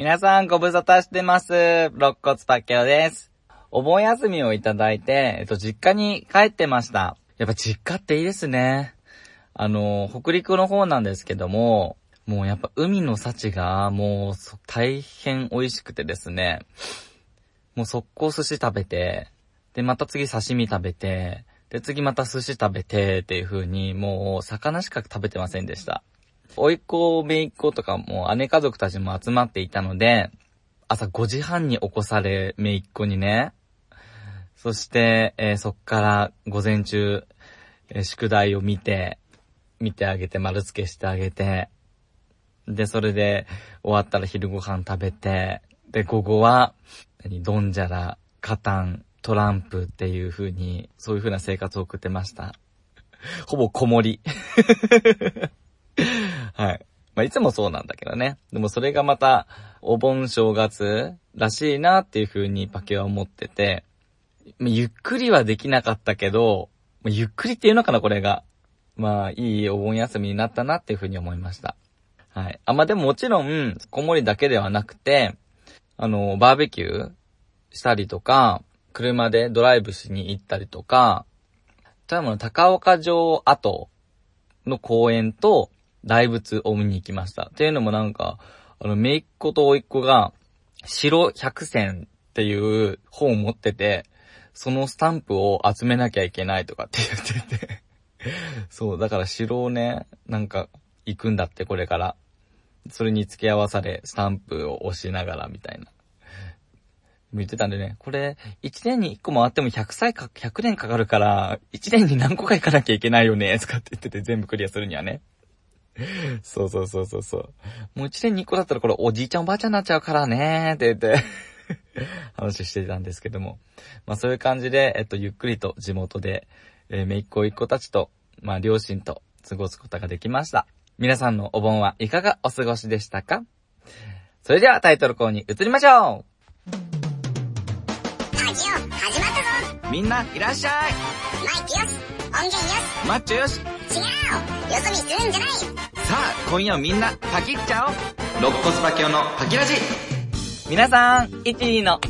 皆さんご無沙汰してます。肋骨パッケオです。お盆休みをいただいて、えっと、実家に帰ってました。やっぱ実家っていいですね。あの、北陸の方なんですけども、もうやっぱ海の幸がもう大変美味しくてですね、もう速攻寿司食べて、で、また次刺身食べて、で、次また寿司食べてっていう風に、もう魚しか食べてませんでした。甥っ子、姪っ子とかも姉家族たちも集まっていたので、朝5時半に起こされ、姪っ子にね、そして、えーそっから午前中、えー宿題を見て、見てあげて丸付けしてあげて、で、それで終わったら昼ご飯食べて、で、午後は、何、ドンジャラ、カタン、トランプっていう風に、そういう風な生活を送ってました。ほぼ子守。はい。まあ、いつもそうなんだけどね。でもそれがまた、お盆正月らしいなっていう風にパケは思ってて、まゆっくりはできなかったけど、まゆっくりっていうのかな、これが。まあ、いいお盆休みになったなっていう風に思いました。はい。あ、まあ、でももちろん、子守だけではなくて、あの、バーベキューしたりとか、車でドライブしに行ったりとか、多分高岡城跡の公園と大仏を見に行きました。っていうのもなんか、あの、めいっ子とおいっ子が、白百選っていう本を持ってて、そのスタンプを集めなきゃいけないとかって言ってて。そう、だから城をね、なんか行くんだってこれから。それに付け合わされ、スタンプを押しながらみたいな。言ってたんでね、これ、1年に1個回っても100歳か、100年かかるから、1年に何個か行かなきゃいけないよね、とかって言ってて全部クリアするにはね。そうそうそうそうそう。もう1年に1個だったらこれおじいちゃんおばあちゃんになっちゃうからね、って言って。話してたんですけども。まあそういう感じで、えっと、ゆっくりと地元で、えー、めいっ子いっ子たちと、まあ両親と過ごすことができました。皆さんのお盆はいかがお過ごしでしたか？それではタイトルコールに移りましょラジオ始まったぞ。うみんないらっしゃい。マイクよし音源よし。マッチョよし。違う。よそ見するんじゃないさあ、今夜はみんなパキっちゃおう肋骨パキオのパキラジ皆さん、1、2の、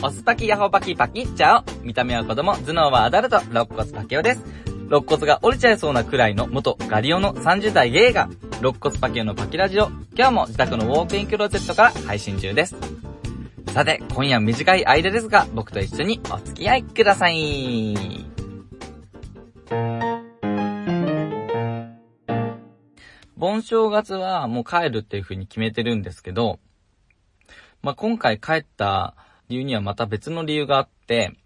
オスパキヤホパキパキっちゃおう見た目は子供、頭脳はアダルト、肋骨パキオです。肋骨が折れちゃいそうなくらいの元ガリオの30代ゲイが、肋骨パキオのパキラジオ、今日も自宅のウォークインクローゼットから配信中です。さて、今夜短い間ですが、僕と一緒にお付き合いください。盆正月はもう帰るっていう風に決めてるんですけど、まあ、今回帰った理由にはまた別の理由があって、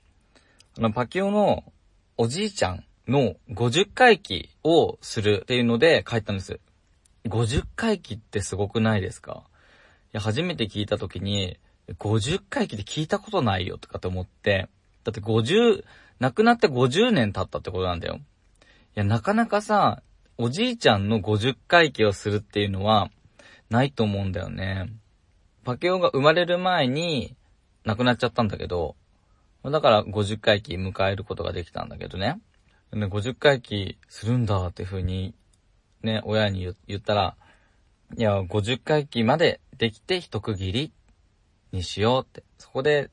あの、パキオのおじいちゃんの50回忌をするっていうので帰ったんです。50回忌ってすごくないですか？いや、初めて聞いた時に、50回忌って聞いたことないよとかと思って、だって50、亡くなって50年経ったってことなんだよ。いや、なかなかさ、おじいちゃんの50回忌をするっていうのは、ないと思うんだよね。パケオが生まれる前に亡くなっちゃったんだけど、だから50回忌迎えることができたんだけどね。で50回忌するんだって風に、ね、親に言ったら、いや、50回忌までできて一区切りにしようって。そこで、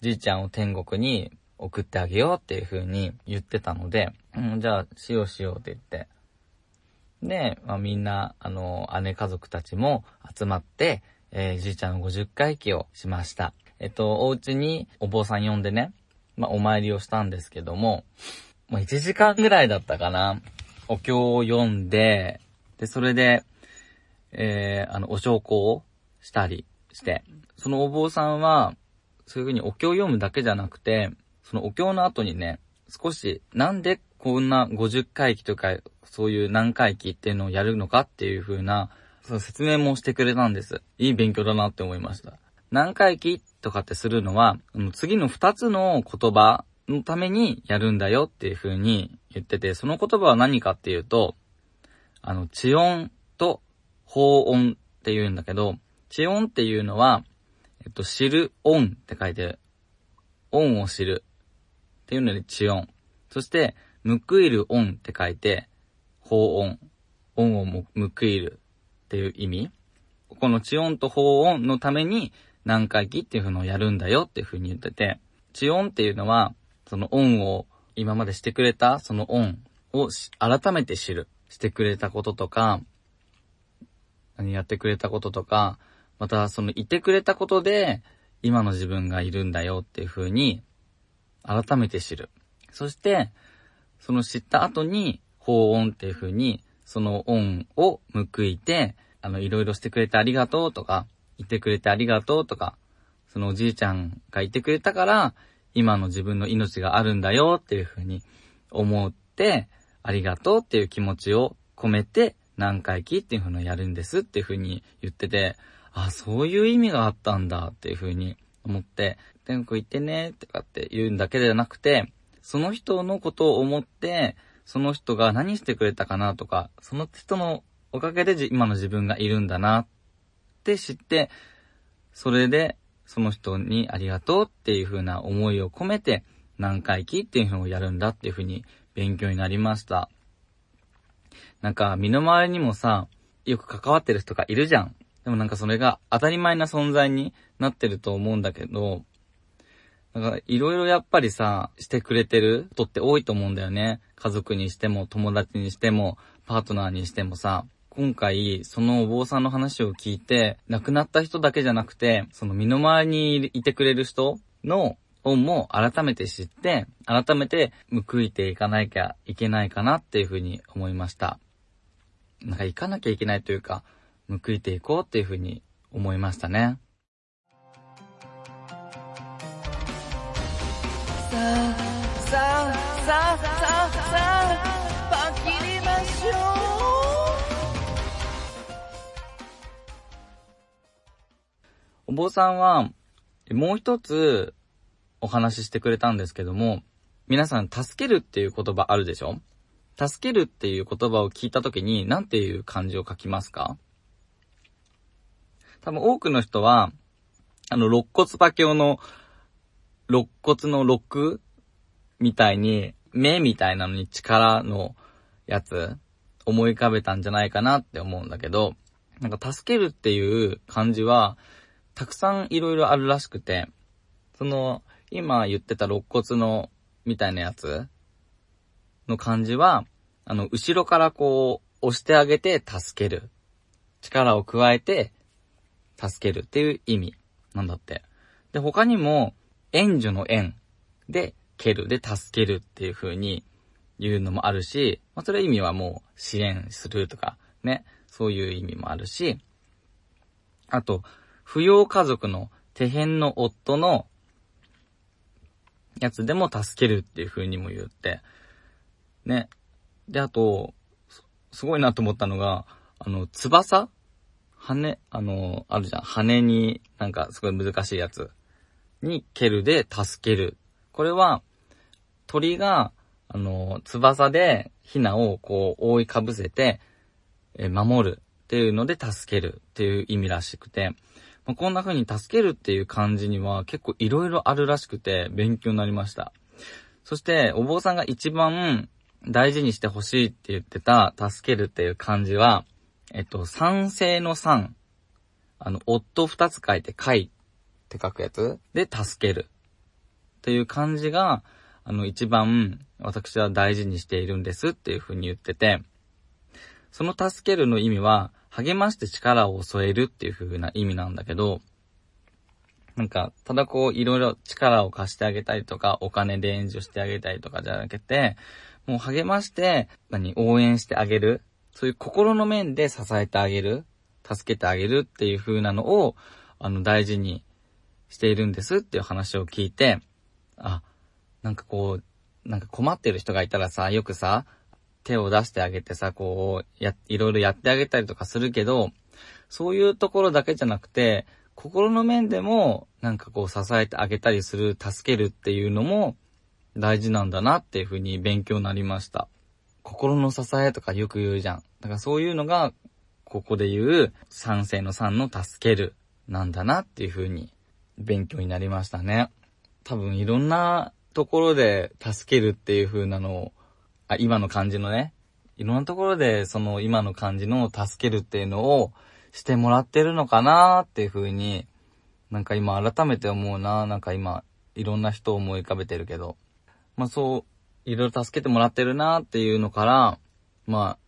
じいちゃんを天国に送ってあげようっていう風に言ってたので、うん、じゃあ、しようしようって言って。で、まあ、みんな、あの、姉家族たちも集まって、えーじいちゃんの50回忌をしました。えっと、お家にお坊さん呼んでね、まあ、お参りをしたんですけども、まあ、1時間ぐらいだったかな。お経を読んで、で、それで、えー、あの、お焼香をしたりして、そのお坊さんは、そういう風にお経を読むだけじゃなくて、そのお経の後にね、少し、なんでこんな50回忌とか、そういう何回忌っていうのをやるのかっていう風な、その説明もしてくれたんです。いい勉強だなって思いました。何回忌とかってするのは、次の2つの言葉のためにやるんだよっていう風に言ってて、その言葉は何かっていうと、あの、地音と法音って言うんだけど、地音っていうのは、えっと、知る音って書いて、音を知るっていうので地音。そして、報いる音って書いて、法音。音をも報いるっていう意味。この地音と法音のために何回忌っていうのをやるんだよっていう風に言ってて、地音っていうのは、その音を今までしてくれたその音を改めて知る。してくれたこととか、何やってくれたこととか、またそのいてくれたことで今の自分がいるんだよっていう風に改めて知る。そして、その知った後に法音っていう風にその音を報いて、あの、いろいろしてくれてありがとうとか、いてくれてありがとうとか、そのおじいちゃんがいてくれたから、今の自分の命があるんだよっていう風に思って、ありがとうっていう気持ちを込めて、何回忌っていう風にやるんですっていう風に言ってて、あ、そういう意味があったんだっていう風に思って、天国行ってねってかって言うんだけではなくて、その人のことを思って、その人が何してくれたかなとか、その人のおかげで今の自分がいるんだなって知って、それでその人にありがとうっていう風な思いを込めて何回忌っていうのをやるんだっていう風に勉強になりました。なんか身の回りにもさ、よく関わってる人がいるじゃん。でもなんかそれが当たり前な存在になってると思うんだけど、だからいろいろやっぱりさ、してくれてる人って多いと思うんだよね。家族にしても、友達にしても、パートナーにしてもさ、今回、そのお坊さんの話を聞いて、亡くなった人だけじゃなくて、その身の回りにいてくれる人の恩も改めて知って、改めて報いていかなきゃいけないかなっていうふうに思いました。なんか行かなきゃいけないというか、報いていこうっていうふうに思いましたね。さあ、さあ、さあ、さあ、さあ、パキりましょうお坊さんは、もう一つお話ししてくれたんですけども、皆さん、助けるっていう言葉あるでしょ？助けるっていう言葉を聞いたときに、なんていう漢字を書きますか？多分多くの人は、あの、肋骨パキオの肋骨の肋みたいに、目みたいなのに力のやつ、思い浮かべたんじゃないかなって思うんだけど、なんか助けるっていう漢字は、たくさんいろいろあるらしくて、その、今言ってた肋骨の、みたいなやつの漢字は、あの、後ろからこう、押してあげて助ける。力を加えて、助けるっていう意味なんだって。で、他にも、援助の援で、蹴るで助けるっていう風に言うのもあるし、まあ、それ意味はもう支援するとか、ね、そういう意味もあるし、あと、扶養家族の手辺の夫のやつでも助けるっていう風にも言って、ね。で、あと、すごいなと思ったのが、あの、翼？羽、あの、あるじゃん。羽になんかすごい難しいやつ。に蹴るで助ける。これは、鳥が、あの、翼でヒナをこう覆いかぶせて、え守るっていうので助けるっていう意味らしくて、まあ、こんな風に助けるっていう漢字には結構色々あるらしくて勉強になりました。そして、お坊さんが一番大事にしてほしいって言ってた助けるっていう漢字は、えっと、賛成の賛。あの、夫二つ書いて書いって書くやつ？で助けるっていう漢字が、あの、一番私は大事にしているんですっていう風に言ってて、その助けるの意味は、励まして力を添えるっていう風な意味なんだけど、なんか、ただこう、いろいろ力を貸してあげたりとか、お金で援助してあげたりとかじゃなくて、もう励まして、何、応援してあげる。そういう心の面で支えてあげる。助けてあげるっていう風なのを、あの、大事にしているんですっていう話を聞いて、あ、なんかこう、なんか困ってる人がいたらさ、よくさ、手を出してあげてさ、こう、や、いろいろやってあげたりとかするけど、そういうところだけじゃなくて、心の面でも、なんかこう支えてあげたりする、助けるっていうのも大事なんだなっていうふうに勉強になりました。心の支えとかよく言うじゃん。だからそういうのが、ここで言う、賛成の賛の助ける、なんだなっていうふうに勉強になりましたね。多分いろんなところで助けるっていう風なのを、あ、今の感じのね、いろんなところでその今の感じの助けるっていうのをしてもらってるのかなっていう風に、なんか今改めて思うな。なんか今、いろんな人を思い浮かべてるけど。まあそう、いろいろ助けてもらってるなっていうのから、まあ、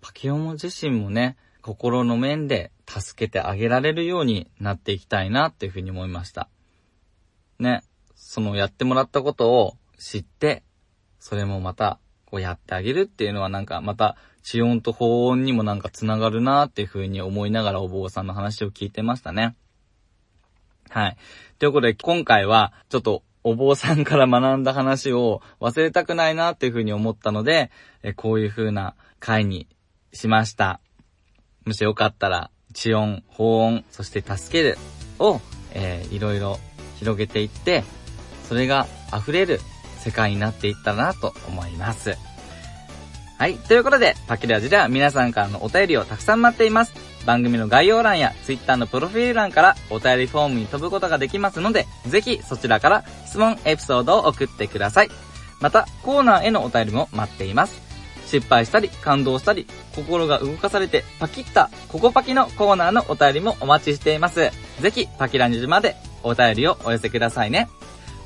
パキオモ自身もね、心の面で助けてあげられるようになっていきたいなっていうふうに思いました。ね、そのやってもらったことを知って、それもまた、こうやってあげるっていうのはなんかまた、地音と法音にもなんかつながるなっていうふうに思いながらお坊さんの話を聞いてましたね。はい。ということで、今回は、ちょっと、お坊さんから学んだ話を忘れたくないなっていうふうに思ったので、えこういう風な回にしました。もしよかったら、地音、法音、そして助けるを、えーいろいろ広げていって、それが溢れる世界になっていったらなと思います。はい。ということで、パキラジでは皆さんからのお便りをたくさん待っています。番組の概要欄や Twitter のプロフィール欄からお便りフォームに飛ぶことができますので、ぜひそちらから質問、エピソードを送ってください。また、コーナーへのお便りも待っています。失敗したり、感動したり、心が動かされてパキッた、ココパキのコーナーのお便りもお待ちしています。ぜひ、パキランジまでお便りをお寄せくださいね。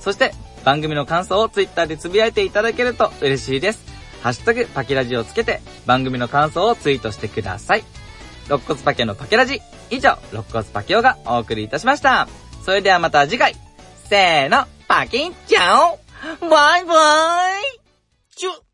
そして、番組の感想をツイッターでつぶやいていただけると嬉しいです。ハッシュタグパキラジをつけて、番組の感想をツイートしてください。肋骨パケのパケラジ。以上、肋骨パケオがお送りいたしました。それではまた次回。せーの、パキンちゃおバイバイチュ